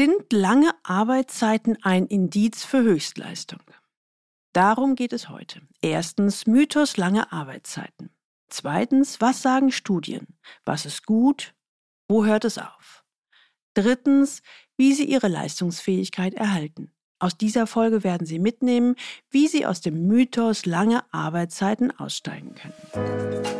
Sind lange Arbeitszeiten ein Indiz für Höchstleistung? Darum geht es heute. Erstens Mythos lange Arbeitszeiten. Zweitens, was sagen Studien? Was ist gut? Wo hört es auf? Drittens, wie Sie Ihre Leistungsfähigkeit erhalten. Aus dieser Folge werden Sie mitnehmen, wie Sie aus dem Mythos lange Arbeitszeiten aussteigen können.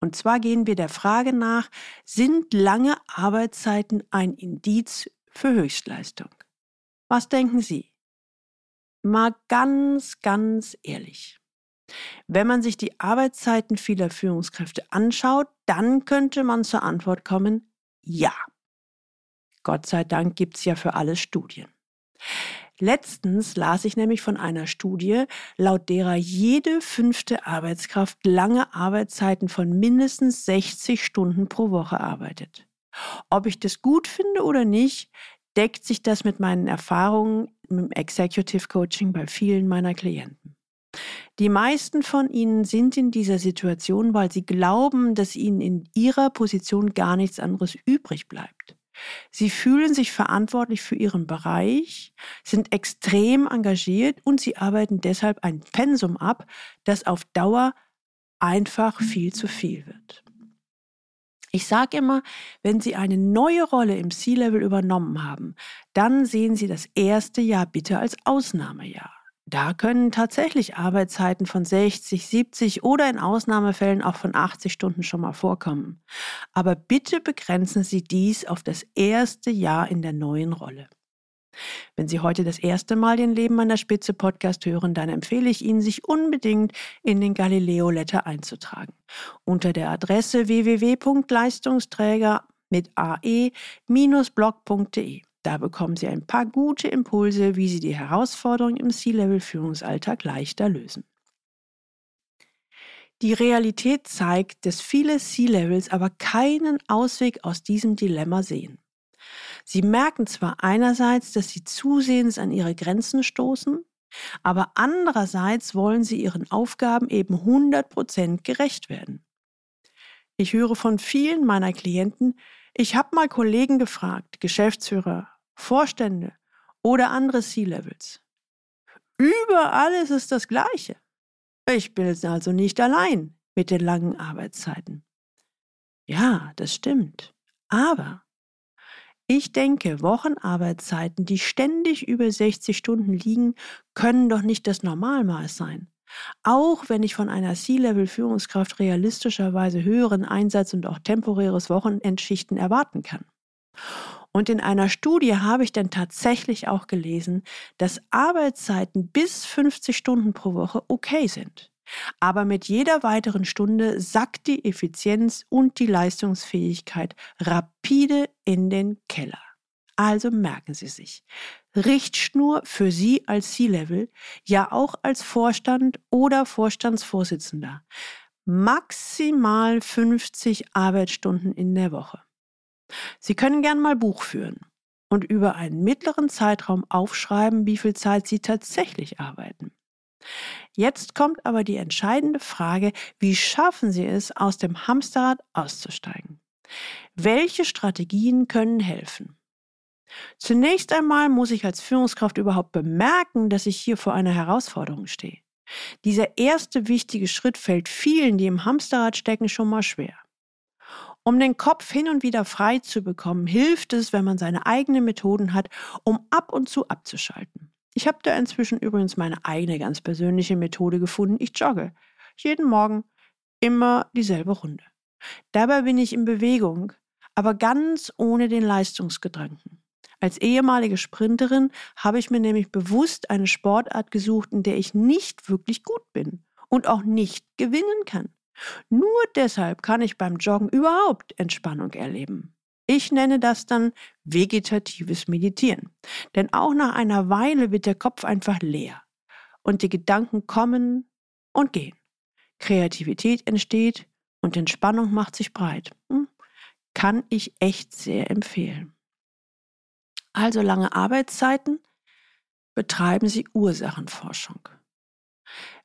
Und zwar gehen wir der Frage nach, sind lange Arbeitszeiten ein Indiz für Höchstleistung? Was denken Sie? Mal ganz, ganz ehrlich. Wenn man sich die Arbeitszeiten vieler Führungskräfte anschaut, dann könnte man zur Antwort kommen, ja. Gott sei Dank gibt es ja für alles Studien. Letztens las ich nämlich von einer Studie, laut derer jede fünfte Arbeitskraft lange Arbeitszeiten von mindestens 60 Stunden pro Woche arbeitet. Ob ich das gut finde oder nicht, deckt sich das mit meinen Erfahrungen im Executive Coaching bei vielen meiner Klienten. Die meisten von ihnen sind in dieser Situation, weil sie glauben, dass ihnen in ihrer Position gar nichts anderes übrig bleibt. Sie fühlen sich verantwortlich für ihren Bereich, sind extrem engagiert und sie arbeiten deshalb ein Pensum ab, das auf Dauer einfach viel zu viel wird. Ich sage immer, wenn Sie eine neue Rolle im C-Level übernommen haben, dann sehen Sie das erste Jahr bitte als Ausnahmejahr. Da können tatsächlich Arbeitszeiten von 60, 70 oder in Ausnahmefällen auch von 80 Stunden schon mal vorkommen. Aber bitte begrenzen Sie dies auf das erste Jahr in der neuen Rolle. Wenn Sie heute das erste Mal den Leben an der Spitze Podcast hören, dann empfehle ich Ihnen, sich unbedingt in den Galileo Letter einzutragen. Unter der Adresse www.leistungsträger mit ae-blog.de. Da bekommen Sie ein paar gute Impulse, wie Sie die Herausforderungen im C-Level-Führungsalltag leichter lösen. Die Realität zeigt, dass viele C-Levels aber keinen Ausweg aus diesem Dilemma sehen. Sie merken zwar einerseits, dass sie zusehends an ihre Grenzen stoßen, aber andererseits wollen sie ihren Aufgaben eben 100% gerecht werden. Ich höre von vielen meiner Klienten, ich habe mal Kollegen gefragt, Geschäftsführer, Vorstände oder andere C-Levels. Überall ist es das Gleiche. Ich bin also nicht allein mit den langen Arbeitszeiten. Ja, das stimmt. Aber ich denke, Wochenarbeitszeiten, die ständig über 60 Stunden liegen, können doch nicht das Normalmaß sein. Auch wenn ich von einer C-Level-Führungskraft realistischerweise höheren Einsatz und auch temporäres Wochenendschichten erwarten kann. Und in einer Studie habe ich dann tatsächlich auch gelesen, dass Arbeitszeiten bis 50 Stunden pro Woche okay sind. Aber mit jeder weiteren Stunde sackt die Effizienz und die Leistungsfähigkeit rapide in den Keller. Also merken Sie sich. Richtschnur für Sie als C-Level, ja auch als Vorstand oder Vorstandsvorsitzender. Maximal 50 Arbeitsstunden in der Woche. Sie können gern mal Buch führen und über einen mittleren Zeitraum aufschreiben, wie viel Zeit Sie tatsächlich arbeiten. Jetzt kommt aber die entscheidende Frage, wie schaffen Sie es, aus dem Hamsterrad auszusteigen? Welche Strategien können helfen? Zunächst einmal muss ich als Führungskraft überhaupt bemerken, dass ich hier vor einer Herausforderung stehe. Dieser erste wichtige Schritt fällt vielen, die im Hamsterrad stecken, schon mal schwer. Um den Kopf hin und wieder frei zu bekommen, hilft es, wenn man seine eigenen Methoden hat, um ab und zu abzuschalten. Ich habe da inzwischen übrigens meine eigene ganz persönliche Methode gefunden. Ich jogge. Jeden Morgen immer dieselbe Runde. Dabei bin ich in Bewegung, aber ganz ohne den Leistungsgedanken. Als ehemalige Sprinterin habe ich mir nämlich bewusst eine Sportart gesucht, in der ich nicht wirklich gut bin und auch nicht gewinnen kann. Nur deshalb kann ich beim Joggen überhaupt Entspannung erleben. Ich nenne das dann vegetatives Meditieren. Denn auch nach einer Weile wird der Kopf einfach leer und die Gedanken kommen und gehen. Kreativität entsteht und Entspannung macht sich breit. Hm? Kann ich echt sehr empfehlen. Also lange Arbeitszeiten betreiben Sie Ursachenforschung.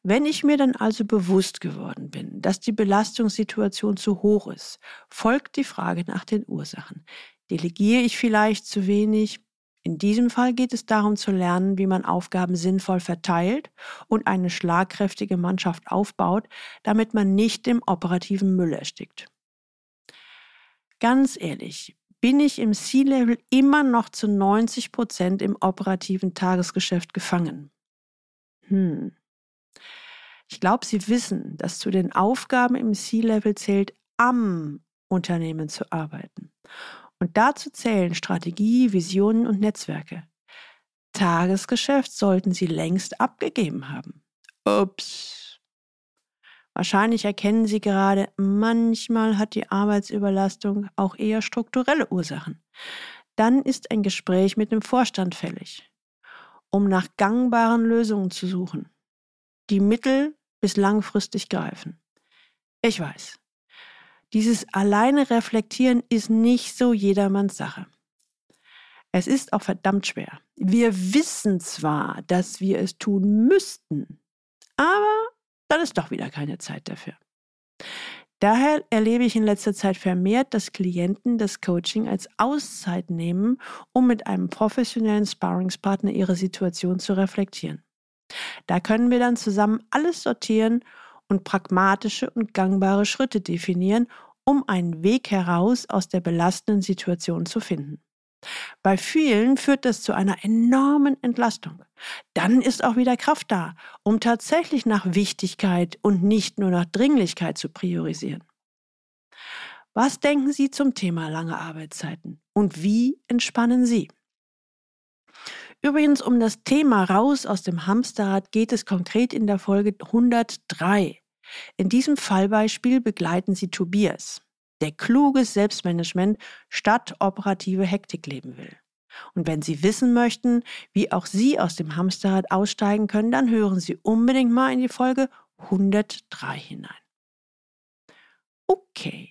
Wenn ich mir dann also bewusst geworden bin, dass die Belastungssituation zu hoch ist, folgt die Frage nach den Ursachen. Delegiere ich vielleicht zu wenig? In diesem Fall geht es darum zu lernen, wie man Aufgaben sinnvoll verteilt und eine schlagkräftige Mannschaft aufbaut, damit man nicht im operativen Müll erstickt. Ganz ehrlich, bin ich im C-Level immer noch zu 90 Prozent im operativen Tagesgeschäft gefangen? Hm. Ich glaube, Sie wissen, dass zu den Aufgaben im C-Level zählt, am Unternehmen zu arbeiten. Und dazu zählen Strategie, Visionen und Netzwerke. Tagesgeschäft sollten Sie längst abgegeben haben. Ups. Wahrscheinlich erkennen Sie gerade, manchmal hat die Arbeitsüberlastung auch eher strukturelle Ursachen. Dann ist ein Gespräch mit dem Vorstand fällig, um nach gangbaren Lösungen zu suchen die mittel- bis langfristig greifen. Ich weiß, dieses alleine Reflektieren ist nicht so jedermanns Sache. Es ist auch verdammt schwer. Wir wissen zwar, dass wir es tun müssten, aber dann ist doch wieder keine Zeit dafür. Daher erlebe ich in letzter Zeit vermehrt, dass Klienten das Coaching als Auszeit nehmen, um mit einem professionellen Sparringspartner ihre Situation zu reflektieren. Da können wir dann zusammen alles sortieren und pragmatische und gangbare Schritte definieren, um einen Weg heraus aus der belastenden Situation zu finden. Bei vielen führt das zu einer enormen Entlastung. Dann ist auch wieder Kraft da, um tatsächlich nach Wichtigkeit und nicht nur nach Dringlichkeit zu priorisieren. Was denken Sie zum Thema lange Arbeitszeiten und wie entspannen Sie? Übrigens um das Thema raus aus dem Hamsterrad geht es konkret in der Folge 103. In diesem Fallbeispiel begleiten Sie Tobias, der kluges Selbstmanagement statt operative Hektik leben will. Und wenn Sie wissen möchten, wie auch Sie aus dem Hamsterrad aussteigen können, dann hören Sie unbedingt mal in die Folge 103 hinein. Okay.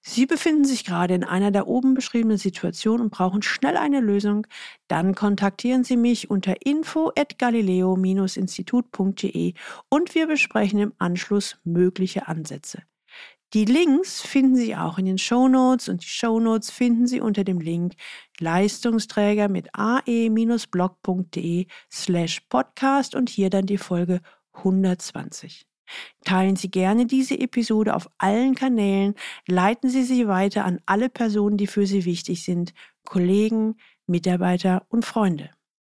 Sie befinden sich gerade in einer der oben beschriebenen Situationen und brauchen schnell eine Lösung, dann kontaktieren Sie mich unter info@galileo-institut.de und wir besprechen im Anschluss mögliche Ansätze. Die Links finden Sie auch in den Show Notes und die Show Notes finden Sie unter dem Link Leistungsträger mit ae-blog.de slash podcast und hier dann die Folge 120. Teilen Sie gerne diese Episode auf allen Kanälen, leiten Sie sie weiter an alle Personen, die für Sie wichtig sind, Kollegen, Mitarbeiter und Freunde.